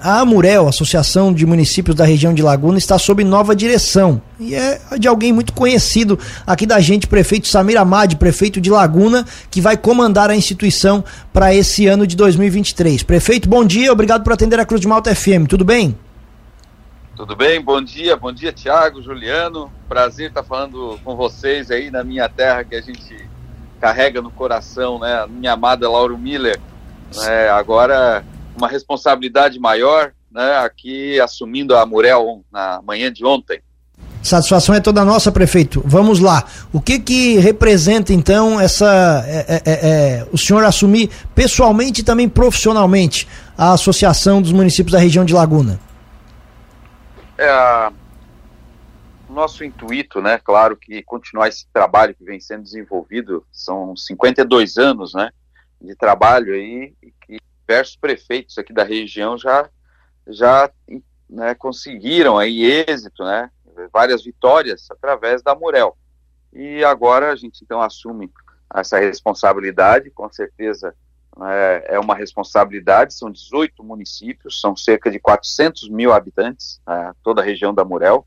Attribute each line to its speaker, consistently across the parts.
Speaker 1: A Amurel, Associação de Municípios da região de Laguna, está sob nova direção. E é de alguém muito conhecido aqui da gente, prefeito Samir Amad, prefeito de Laguna, que vai comandar a instituição para esse ano de 2023. Prefeito, bom dia, obrigado por atender a Cruz de Malta FM, tudo bem?
Speaker 2: Tudo bem, bom dia, bom dia Tiago, Juliano, prazer estar falando com vocês aí na minha terra que a gente carrega no coração, né, a minha amada Lauro Miller, né, agora uma responsabilidade maior, né, aqui assumindo a Murel na manhã de ontem.
Speaker 1: Satisfação é toda nossa, prefeito. Vamos lá. O que que representa então essa é, é, é, é, o senhor assumir pessoalmente e também profissionalmente a Associação dos Municípios da Região de Laguna?
Speaker 2: É, o nosso intuito, né, claro que continuar esse trabalho que vem sendo desenvolvido, são 52 anos, né, de trabalho aí, que diversos prefeitos aqui da região já, já né, conseguiram aí êxito, né, várias vitórias através da Murel. E agora a gente então assume essa responsabilidade, com certeza né, é uma responsabilidade, são 18 municípios, são cerca de 400 mil habitantes, né, toda a região da Murel,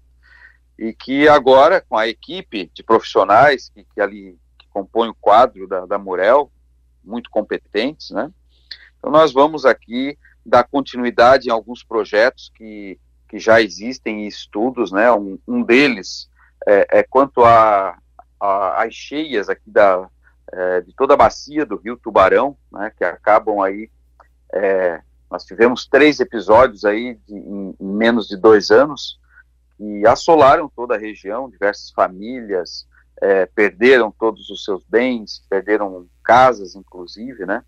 Speaker 2: e que agora, com a equipe de profissionais que, que ali que compõe o quadro da, da Murel, muito competentes, né, então, nós vamos aqui dar continuidade em alguns projetos que, que já existem em estudos, né? Um, um deles é, é quanto a, a, cheias aqui da, é, de toda a bacia do Rio Tubarão, né? Que acabam aí. É, nós tivemos três episódios aí de, em, em, menos de dois anos que assolaram toda a região, diversas famílias é, perderam todos os seus bens, perderam casas, inclusive, né?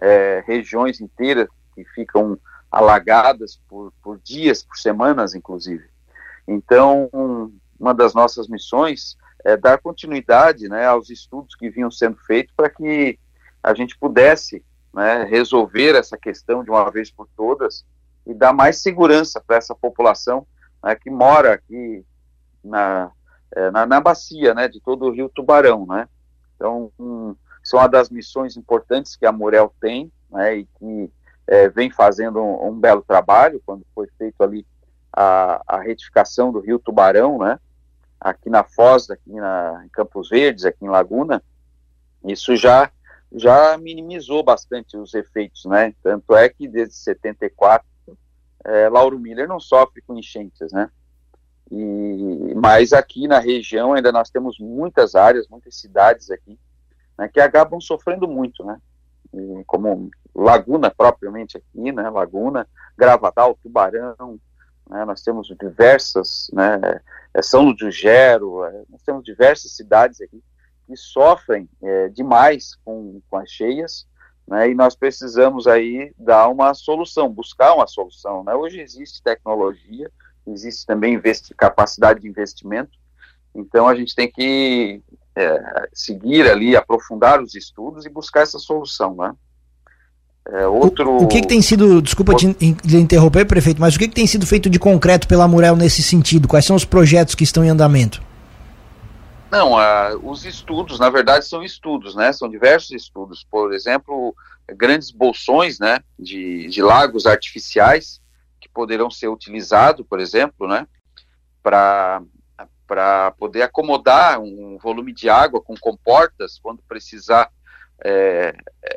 Speaker 2: É, regiões inteiras que ficam alagadas por, por dias, por semanas, inclusive. Então, uma das nossas missões é dar continuidade né, aos estudos que vinham sendo feitos para que a gente pudesse né, resolver essa questão de uma vez por todas e dar mais segurança para essa população né, que mora aqui na, é, na, na, bacia né, de todo o Rio Tubarão. Né? Então, um, são uma das missões importantes que a Morel tem, né, e que é, vem fazendo um, um, belo trabalho, quando foi feito ali a, a, retificação do rio Tubarão, né, aqui na Foz, aqui na, em Campos Verdes, aqui em Laguna, isso já, já minimizou bastante os efeitos, né, tanto é que desde 74, é, Lauro Miller não sofre com enchentes, né, e, mas aqui na região ainda nós temos muitas áreas, muitas cidades aqui, né, que acabam sofrendo muito, né? Como Laguna propriamente aqui, né? Laguna, Gravatal, Tubarão, né, nós temos diversas, né? É, São do é, nós temos diversas cidades aqui que sofrem é, demais com, com as cheias, né? E nós precisamos aí dar uma solução, buscar uma solução, né? Hoje existe tecnologia, existe também capacidade de investimento, então a gente tem que é, seguir ali, aprofundar os estudos e buscar essa solução, né?
Speaker 1: É, outro... O, o que, que, tem sido, desculpa outro... te, te interromper, prefeito, mas o que, que, tem sido feito de concreto pela Murel nesse sentido? Quais são os projetos que estão em andamento?
Speaker 2: Não, os estudos, na verdade, são estudos, né? São diversos estudos. Por exemplo, grandes bolsões, né? De, de lagos artificiais que poderão ser utilizados, por exemplo, né? Para para poder acomodar um volume de água com comportas quando precisar é,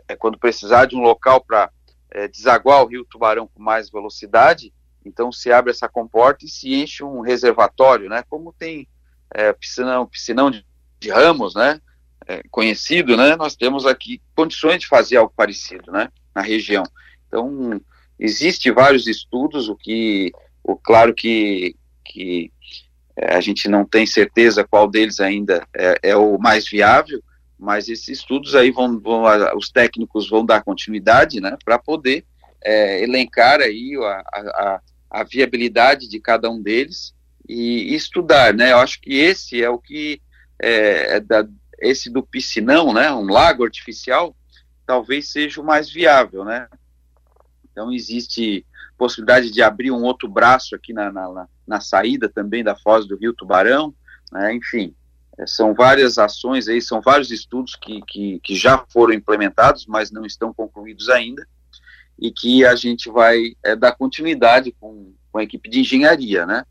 Speaker 2: é quando precisar de um local para é, desaguar o rio Tubarão com mais velocidade, então se abre essa comporta e se enche um reservatório, né? Como tem é, piscinão, piscinão de, de ramos, né? É, conhecido, né? Nós temos aqui condições de fazer algo parecido, né? Na região. Então existe vários estudos, o que, o claro que que é, a gente não tem certeza qual deles ainda é, é o mais viável, mas esses estudos aí vão, vão os técnicos vão dar continuidade, né, para poder é, elencar aí a, a, a, viabilidade de cada um deles e, e, estudar, né, eu acho que esse é o que, é, é, da, esse do piscinão, né, um lago artificial, talvez seja o mais viável, né, então existe possibilidade de abrir um outro braço aqui na, na, na saída também da foz do Rio Tubarão, né, enfim, é, são várias ações aí, são vários estudos que, que, que já foram implementados, mas não estão concluídos ainda, e que a gente vai é, dar continuidade com, com a equipe de engenharia, né?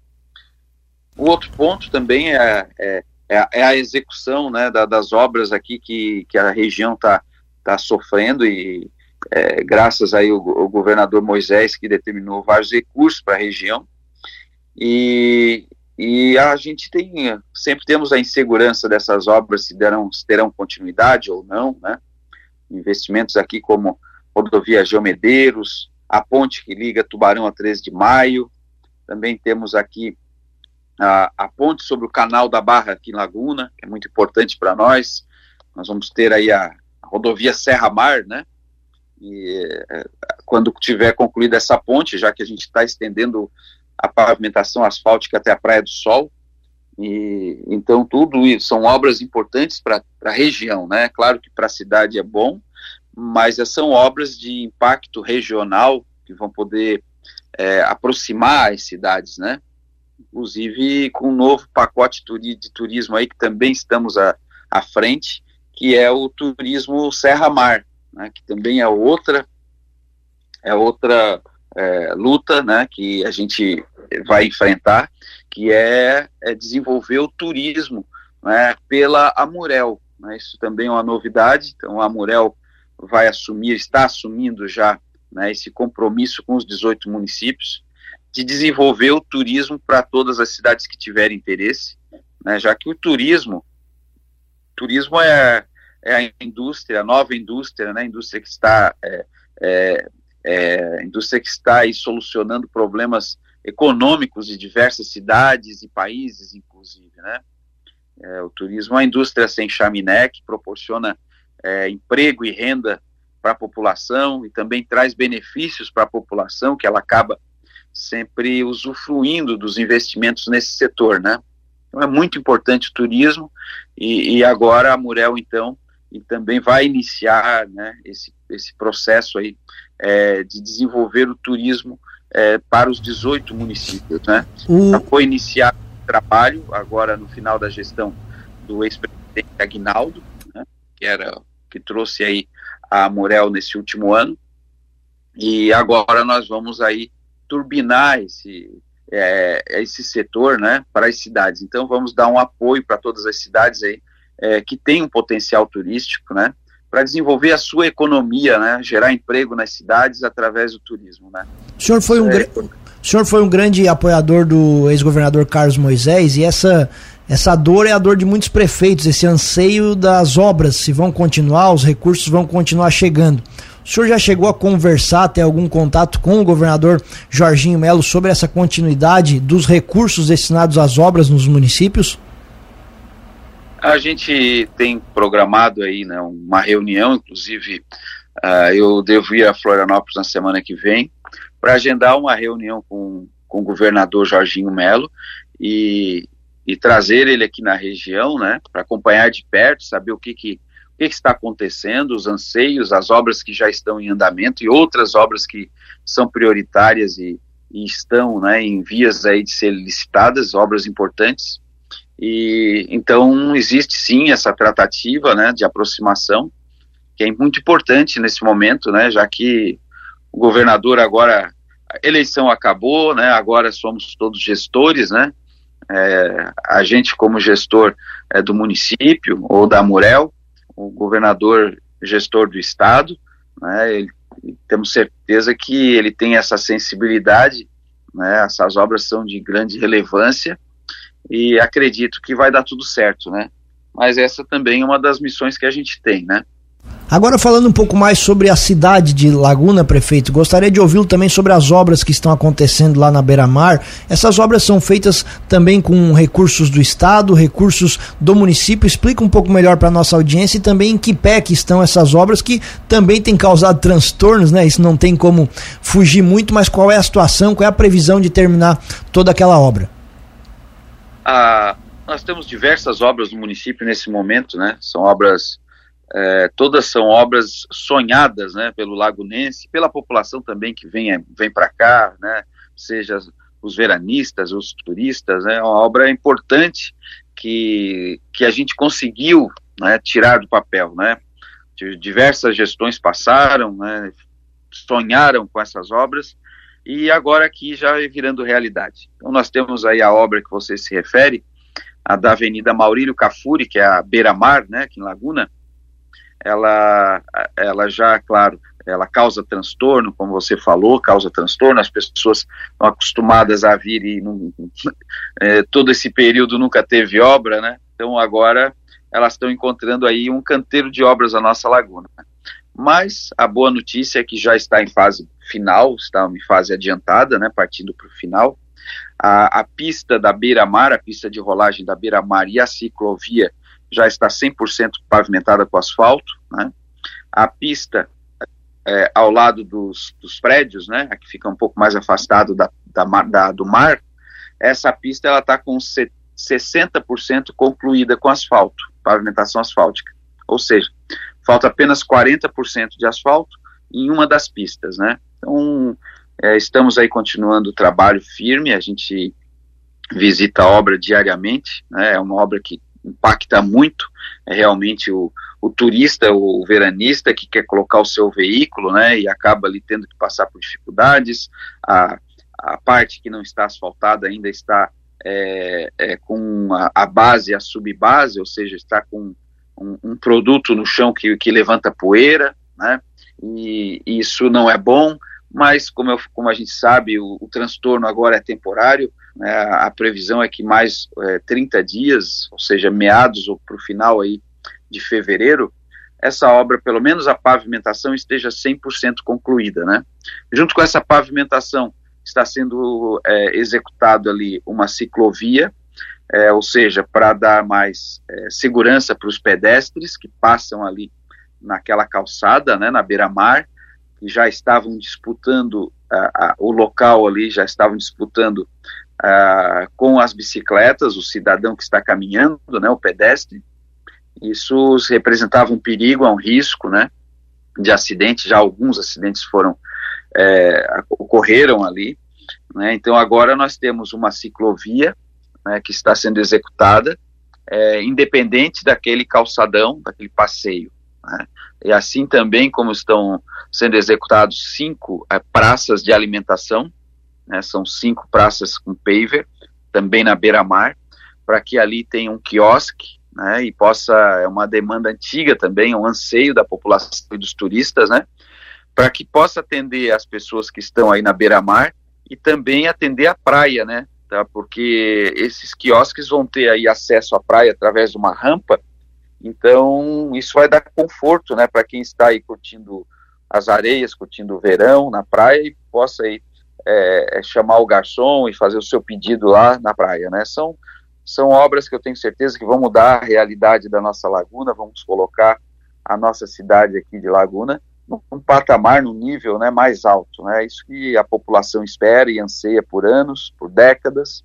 Speaker 2: O outro ponto também é, é, é, é a execução né, da, das obras aqui que, que a região está tá sofrendo e é, graças aí o, o, governador Moisés que determinou vários recursos para a região e, e a gente tem sempre temos a insegurança dessas obras se, derão, se terão continuidade ou não, né? Investimentos aqui como rodovia Geomedeiros, a ponte que liga Tubarão a 13 de Maio, também temos aqui a, a ponte sobre o canal da Barra aqui em Laguna, que é muito importante para nós. Nós vamos ter aí a, a rodovia Serra Mar, né? E é, quando tiver concluída essa ponte, já que a gente está estendendo a pavimentação asfáltica até a Praia do Sol, e então tudo isso são obras importantes para a região, né? Claro que para a cidade é bom, mas são obras de impacto regional que vão poder é, aproximar as cidades, né? Inclusive com um novo pacote de turismo aí que também estamos à, à frente, que é o turismo Serra Mar, né? Que também é outra é outra é, luta, né? Que a gente vai enfrentar, que é, é desenvolver o turismo, né? Pela Amurel, né? Isso também é uma novidade. Então a Amurel vai assumir, está assumindo já né, esse compromisso com os 18 municípios de desenvolver o turismo para todas as cidades que tiverem interesse, né, já que o turismo, turismo é, é a indústria, a nova indústria, né, a indústria que está é, é, é, indústria que está aí solucionando problemas econômicos de diversas cidades e países, inclusive, né? É, o turismo é uma indústria sem chaminé que proporciona é, emprego e renda para a população e também traz benefícios para a população, que ela acaba sempre usufruindo dos investimentos nesse setor, né? Então é muito importante o turismo e, e agora a Murel, então, e também vai iniciar né, esse, esse processo aí é, de desenvolver o turismo é, para os 18 municípios, né? Já foi iniciado o trabalho agora no final da gestão do ex-presidente Aguinaldo, né, que era que trouxe aí a Morel nesse último ano. E agora nós vamos aí turbinar esse, é, esse setor né, para as cidades. Então vamos dar um apoio para todas as cidades aí é, que têm um potencial turístico, né? Para desenvolver a sua economia, né? Gerar emprego nas cidades através do turismo, né?
Speaker 1: O senhor foi um, é, o senhor foi um grande apoiador do ex-governador Carlos Moisés e essa essa dor é a dor de muitos prefeitos, esse anseio das obras, se vão continuar, os recursos vão continuar chegando. O senhor já chegou a conversar, ter algum contato com o governador Jorginho Melo sobre essa continuidade dos recursos destinados às obras nos municípios?
Speaker 2: A gente tem programado aí né, uma reunião, inclusive uh, eu devo ir a Florianópolis na semana que vem, para agendar uma reunião com, com o governador Jorginho Melo e, e trazer ele aqui na região, né, para acompanhar de perto, saber o que, que, o que, que está acontecendo, os anseios, as obras que já estão em andamento e outras obras que são prioritárias e, e estão né, em vias aí de ser licitadas, obras importantes. E então existe sim essa tratativa, né, de aproximação, que é muito importante nesse momento, né, já que o governador agora a eleição acabou, né, agora somos todos gestores, né, é, a gente como gestor é, do município ou da Murel, o governador gestor do estado, né, ele, temos certeza que ele tem essa sensibilidade, né, essas obras são de grande relevância e acredito que vai dar tudo certo, né, mas essa também é uma das missões que a gente tem, né.
Speaker 1: Agora falando um pouco mais sobre a cidade de Laguna, prefeito, gostaria de ouvi-lo também sobre as obras que estão acontecendo lá na beira-mar. Essas obras são feitas também com recursos do estado, recursos do município. Explica um pouco melhor para nossa audiência e também em que pé que estão essas obras que também têm causado transtornos, né? Isso não tem como fugir muito, mas qual é a situação, qual é a previsão de terminar toda aquela obra?
Speaker 2: Ah, nós temos diversas obras no município nesse momento, né? São obras é, todas são obras sonhadas né, pelo lagunense, pela população também que vem, vem para cá, né, seja os veranistas, os turistas, é né, uma obra importante que, que a gente conseguiu né, tirar do papel. Né, diversas gestões passaram, né, sonharam com essas obras e agora aqui já virando realidade. Então nós temos aí a obra que você se refere, a da Avenida Maurílio Cafuri, que é a beira-mar, né, aqui em Laguna, ela, ela já, claro, ela causa transtorno, como você falou, causa transtorno, as pessoas estão acostumadas a vir e não, é, todo esse período nunca teve obra, né, então agora elas estão encontrando aí um canteiro de obras na nossa laguna. Mas a boa notícia é que já está em fase final, está em fase adiantada, né, partindo para o final. A, a, pista da beira-mar, a pista de rolagem da beira-mar e a ciclovia já está 100% pavimentada com asfalto. Né. A pista é, ao lado dos, dos, prédios, né, que fica um pouco mais afastado da, da, da do mar, essa pista ela está com 60% concluída com asfalto, pavimentação asfáltica. Ou seja, falta apenas 40% de asfalto em uma das pistas, né? Então, é, estamos aí continuando o trabalho firme, a gente visita a obra diariamente, né? É uma obra que impacta muito, é realmente o, o turista, o veranista que quer colocar o seu veículo, né? E acaba ali tendo que passar por dificuldades, a, a parte que não está asfaltada ainda está é, é, com a, a, base, a subbase, ou seja, está com um, um produto no chão que, que levanta poeira, né? E, e, isso não é bom, mas como, eu, como a gente sabe, o, o transtorno agora é temporário, né? a, previsão é que mais é, 30 dias, ou seja, meados ou para o final aí de fevereiro, essa obra, pelo menos a pavimentação, esteja 100% concluída, né? Junto com essa pavimentação, está sendo é, executado ali uma ciclovia, é, ou seja, para dar mais é, segurança para os pedestres que passam ali naquela calçada, né, na beira-mar, que já estavam disputando a, a, o local ali, já estavam disputando a, com as bicicletas, o cidadão que está caminhando, né, o pedestre. Isso representava um perigo, um risco, né, de acidente. Já alguns acidentes foram é, ocorreram ali. Né? Então agora nós temos uma ciclovia né, que está sendo executada, é, independente daquele calçadão, daquele passeio. Né? E assim também como estão sendo executados cinco é, praças de alimentação, né, são cinco praças com paver, também na beira-mar, para que ali tenha um quiosque, né, e possa, é uma demanda antiga também, um anseio da população e dos turistas, né, para que possa atender as pessoas que estão aí na beira-mar e também atender a praia, né? Tá? Porque esses quiosques vão ter aí acesso à praia através de uma rampa, então isso vai dar conforto, né, para quem está aí curtindo as areias, curtindo o verão na praia e possa aí é, é, chamar o garçom e fazer o seu pedido lá na praia, né? São são obras que eu tenho certeza que vão mudar a realidade da nossa laguna, vamos colocar a nossa cidade aqui de Laguna num patamar, num nível né, mais alto. Né? Isso que a população espera e anseia por anos, por décadas,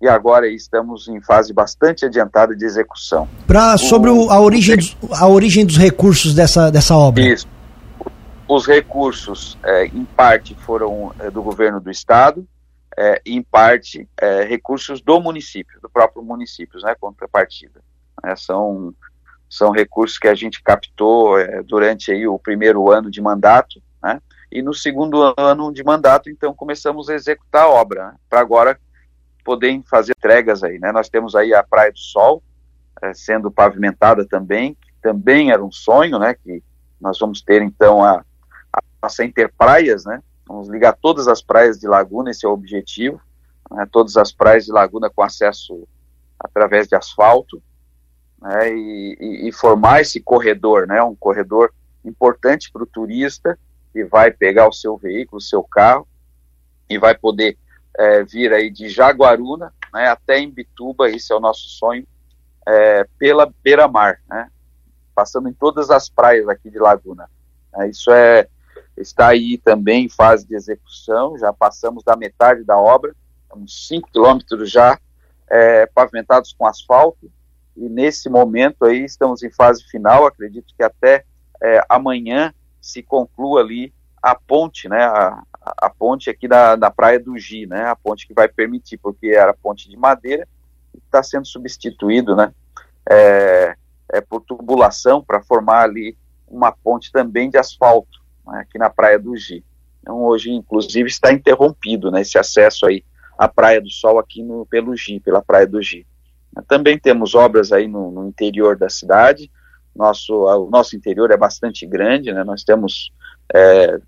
Speaker 2: e agora estamos em fase bastante adiantada de execução.
Speaker 1: Pra, sobre o, a, origem, a origem dos recursos dessa, dessa obra.
Speaker 2: Isso. Os recursos, é, em parte, foram é, do governo do estado, é, em parte, é, recursos do município, do próprio município, né, contrapartida. É, são são recursos que a gente captou é, durante aí o primeiro ano de mandato, né? E no segundo ano de mandato, então, começamos a executar a obra, né? para agora poder fazer entregas aí, né? Nós temos aí a Praia do Sol é, sendo pavimentada também, que também era um sonho, né? Que nós vamos ter então a, a nossa Interpraias, né? Vamos ligar todas as praias de Laguna, esse é o objetivo, né? todas as praias de Laguna com acesso através de asfalto, né, e, e, formar esse corredor, né, um corredor importante para o turista que vai pegar o seu veículo, o seu carro e vai poder é, vir aí de Jaguaruna né, até Imbituba, esse é o nosso sonho, é, pela beira-mar, né, passando em todas as praias aqui de Laguna. É, isso é está aí também em fase de execução, já passamos da metade da obra, uns 5 quilômetros já é, pavimentados com asfalto, e nesse momento aí estamos em fase final, acredito que até é, amanhã se conclua ali a ponte, né, a, a ponte aqui da, da Praia do Gi, né, a ponte que vai permitir, porque era ponte de madeira, está sendo substituído, né, é, é por tubulação para formar ali uma ponte também de asfalto, né, aqui na Praia do Gi. Então, hoje, inclusive, está interrompido né, esse acesso aí à Praia do Sol aqui no, pelo Gi, pela Praia do Gi. Também temos obras aí no, no interior da cidade, nosso, o nosso interior é bastante grande, né, nós temos é,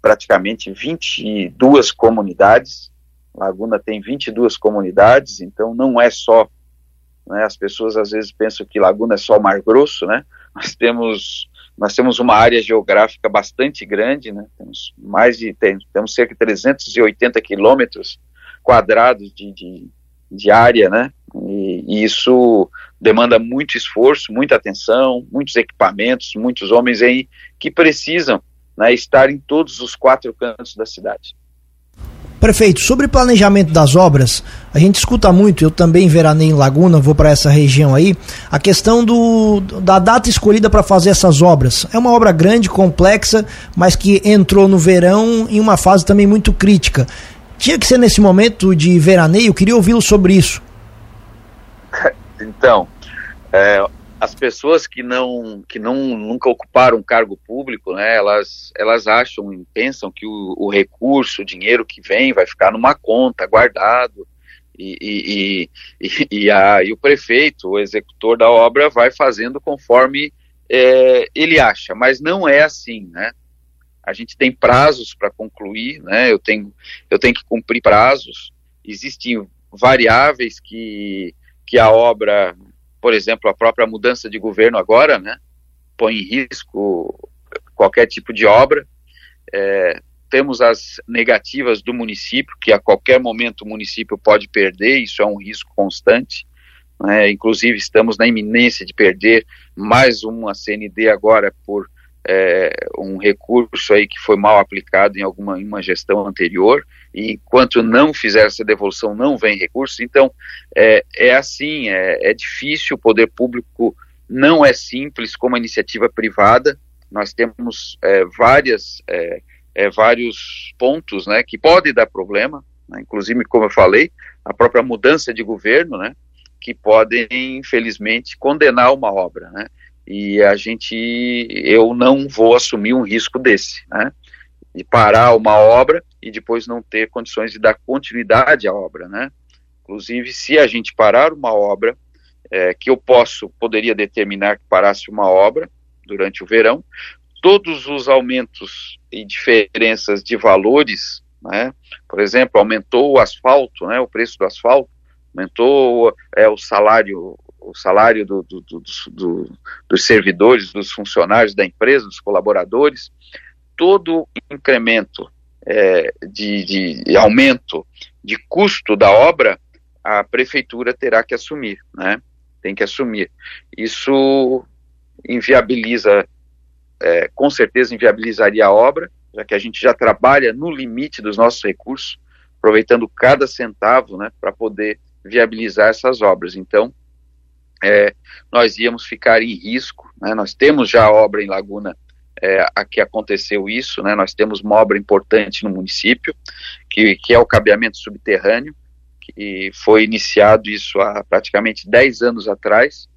Speaker 2: praticamente 22 comunidades, Laguna tem 22 comunidades, então não é só, né, as pessoas às vezes pensam que Laguna é só Mar Grosso, né, nós temos nós temos uma área geográfica bastante grande, né? temos mais de tem, temos cerca de 380 quilômetros quadrados de, de, de, área, né? E, e, isso demanda muito esforço, muita atenção, muitos equipamentos, muitos homens aí que precisam né, estar em todos os quatro cantos da cidade.
Speaker 1: Prefeito, sobre planejamento das obras, a gente escuta muito, eu também veranei em Laguna, vou para essa região aí, a questão do, da data escolhida para fazer essas obras. É uma obra grande, complexa, mas que entrou no verão em uma fase também muito crítica. Tinha que ser nesse momento de veraneio, eu queria ouvi-lo sobre isso.
Speaker 2: Então, é, as pessoas que não que não nunca ocuparam um cargo público, né, elas elas acham e pensam que o, o, recurso, o dinheiro que vem vai ficar numa conta guardado e, e, e, e, a, e o prefeito, o executor da obra, vai fazendo conforme é, ele acha, mas não é assim, né? A gente tem prazos para concluir, né? Eu tenho eu tenho que cumprir prazos. Existem variáveis que que a obra por exemplo, a própria mudança de governo agora, né, põe em risco qualquer tipo de obra. É, temos as negativas do município, que a qualquer momento o município pode perder, isso é um risco constante. Né, inclusive, estamos na iminência de perder mais uma CND agora por é, um recurso aí que foi mal aplicado em alguma em uma gestão anterior e enquanto não fizer essa devolução não vem recurso. Então é, é assim é, é difícil o poder público não é simples como a iniciativa privada. Nós temos é, várias é, é, vários pontos né que pode dar problema né, inclusive como eu falei a própria mudança de governo né que podem infelizmente condenar uma obra né e a gente, eu não vou assumir um risco desse, né? De parar uma obra e depois não ter condições de dar continuidade à obra, né? Inclusive, se a gente parar uma obra, é, que eu posso, poderia determinar que parasse uma obra durante o verão, todos os aumentos e diferenças de valores, né? Por exemplo, aumentou o asfalto, né? O preço do asfalto, aumentou é, o salário o salário do, do, do, dos servidores, dos funcionários da empresa, dos colaboradores, todo incremento é, de, de, aumento de custo da obra, a prefeitura terá que assumir, né? Tem que assumir. Isso inviabiliza, é, com certeza inviabilizaria a obra, já que a gente já trabalha no limite dos nossos recursos, aproveitando cada centavo, né, para poder viabilizar essas obras. Então, é, nós íamos ficar em risco. Né? Nós temos já obra em Laguna é, a que aconteceu isso, né? nós temos uma obra importante no município, que, que é o cabeamento subterrâneo, que foi iniciado isso há praticamente 10 anos atrás.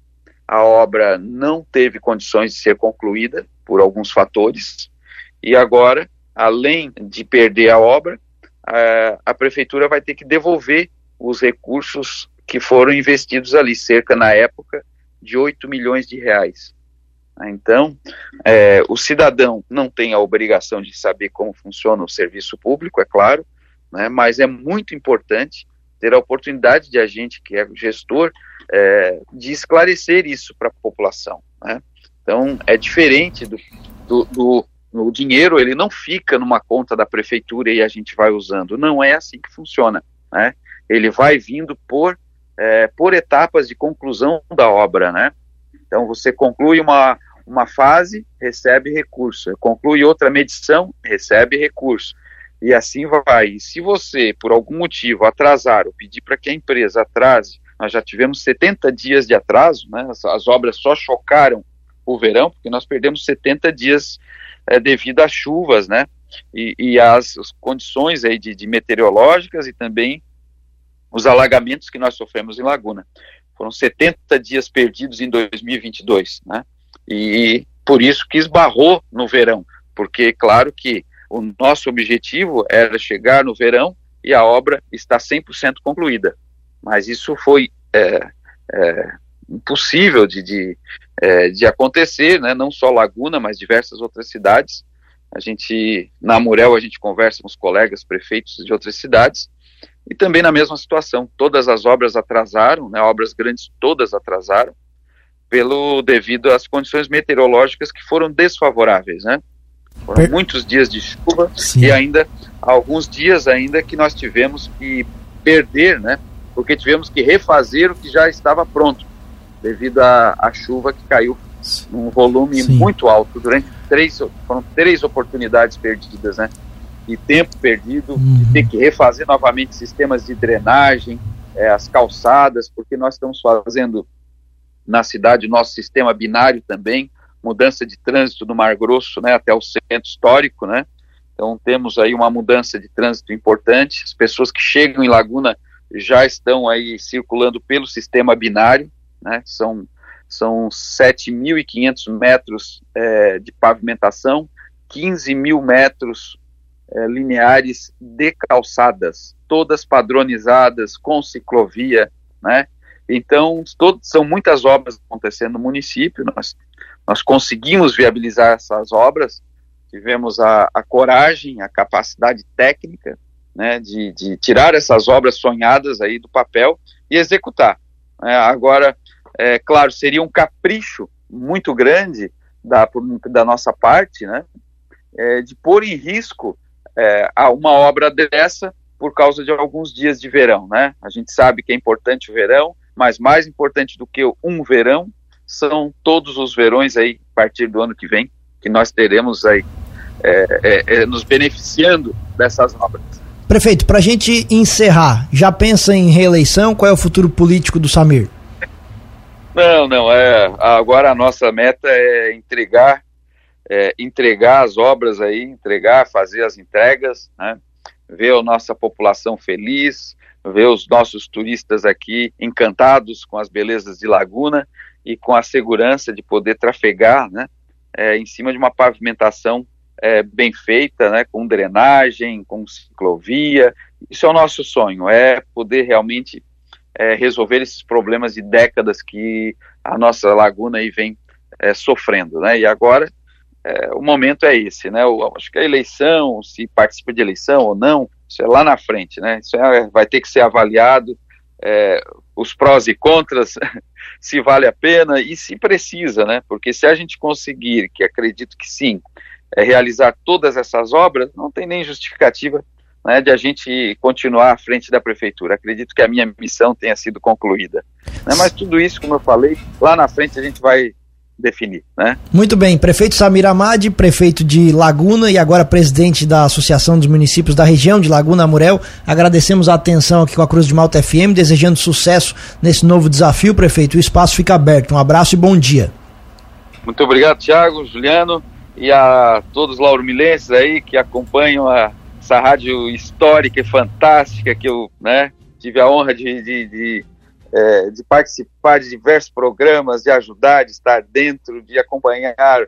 Speaker 2: A obra não teve condições de ser concluída por alguns fatores, e agora, além de perder a obra, a, a prefeitura vai ter que devolver os recursos que foram investidos ali, cerca na época de 8 milhões de reais. Então, é, o cidadão não tem a obrigação de saber como funciona o serviço público, é claro, né, mas é muito importante ter a oportunidade de a gente, que é gestor, é, de esclarecer isso para a população. Né? Então, é diferente do, do, do o dinheiro, ele não fica numa conta da prefeitura e a gente vai usando. Não é assim que funciona. Né? Ele vai vindo por é, por etapas de conclusão da obra, né? Então você conclui uma, uma fase, recebe recurso, conclui outra medição, recebe recurso. E assim vai. E se você, por algum motivo, atrasar ou pedir para que a empresa atrase, nós já tivemos 70 dias de atraso, né? As, as obras só chocaram o verão, porque nós perdemos 70 dias é, devido às chuvas, né? E, e as condições aí de, de meteorológicas e também os alagamentos que nós sofremos em Laguna. Foram 70 dias perdidos em 2022, né? E por isso que esbarrou no verão, porque claro que o nosso objetivo era chegar no verão e a obra está 100% concluída, mas isso foi é, é, impossível de, de, é, de acontecer, né? não só Laguna, mas diversas outras cidades. A gente, na Murel, a gente conversa com os colegas prefeitos de outras cidades, e também na mesma situação, todas as obras atrasaram, né, obras grandes todas atrasaram, pelo devido às condições meteorológicas que foram desfavoráveis, né? Foram per... muitos dias de chuva Sim. e ainda alguns dias ainda que nós tivemos que perder, né? Porque tivemos que refazer o que já estava pronto devido à, chuva que caiu num volume Sim. muito alto durante três foram três oportunidades perdidas, né? E tempo perdido, uhum. de ter que refazer novamente sistemas de drenagem, é, as calçadas, porque nós estamos fazendo na cidade o nosso sistema binário também, mudança de trânsito do Mar Grosso, né, até o centro histórico, né? Então temos aí uma mudança de trânsito importante. As pessoas que chegam em Laguna já estão aí circulando pelo sistema binário, né? São são 7.500 metros é, de pavimentação, 15 mil metros é, lineares de calçadas, todas padronizadas com ciclovia, né? Então, todo, são muitas obras acontecendo no município, nós, nós conseguimos viabilizar essas obras, tivemos a, a coragem, a capacidade técnica, né, de, de, tirar essas obras sonhadas aí do papel e executar. É, agora, é, claro, seria um capricho muito grande da, da nossa parte, né, é, de pôr em risco é, uma obra dessa por causa de alguns dias de verão, né? A gente sabe que é importante o verão, mas mais importante do que um verão são todos os verões aí, a partir do ano que vem, que nós teremos aí é, é, é, nos beneficiando dessas obras.
Speaker 1: Prefeito, para a gente encerrar, já pensa em reeleição? Qual é o futuro político do Samir?
Speaker 2: Não, não, é, agora a nossa meta é entregar, é, entregar as obras aí, entregar, fazer as entregas, né, ver a nossa população feliz, ver os nossos turistas aqui encantados com as belezas de Laguna e com a segurança de poder trafegar, né, é, em cima de uma pavimentação é, bem feita, né, com drenagem, com ciclovia. Isso é o nosso sonho, é poder realmente é, resolver esses problemas de décadas que a nossa laguna aí vem é, sofrendo, né? E agora é, o momento é esse, né? Eu acho que a eleição, se participa de eleição ou não, isso é lá na frente, né? Isso é, vai ter que ser avaliado, é, os prós e contras, se vale a pena e se precisa, né? Porque se a gente conseguir, que acredito que sim, é, realizar todas essas obras, não tem nem justificativa né, de a gente continuar à frente da prefeitura. Acredito que a minha missão tenha sido concluída. Né? Mas tudo isso, como eu falei, lá na frente a gente vai definir, né?
Speaker 1: Muito bem, prefeito Samir Amadi, prefeito de Laguna e agora presidente da Associação dos Municípios da região de Laguna Amurel. Agradecemos a atenção aqui com a Cruz de Malta FM, desejando sucesso nesse novo desafio, prefeito. O espaço fica aberto. Um abraço e bom dia.
Speaker 2: Muito obrigado, Tiago, Juliano e a todos os lauromilenses aí que acompanham a, essa rádio histórica e fantástica que eu, né, tive a honra de, de, de é, de participar de diversos programas, de ajudar, de estar dentro, de acompanhar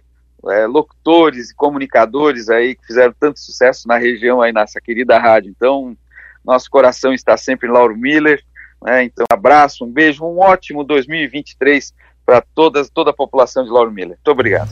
Speaker 2: é, locutores e comunicadores aí que fizeram tanto sucesso na região aí nessa querida rádio. Então, nosso coração está sempre em Lauro Miller. Né? Então, um abraço, um beijo, um ótimo 2023 para toda a população de Lauro Miller. Muito obrigado.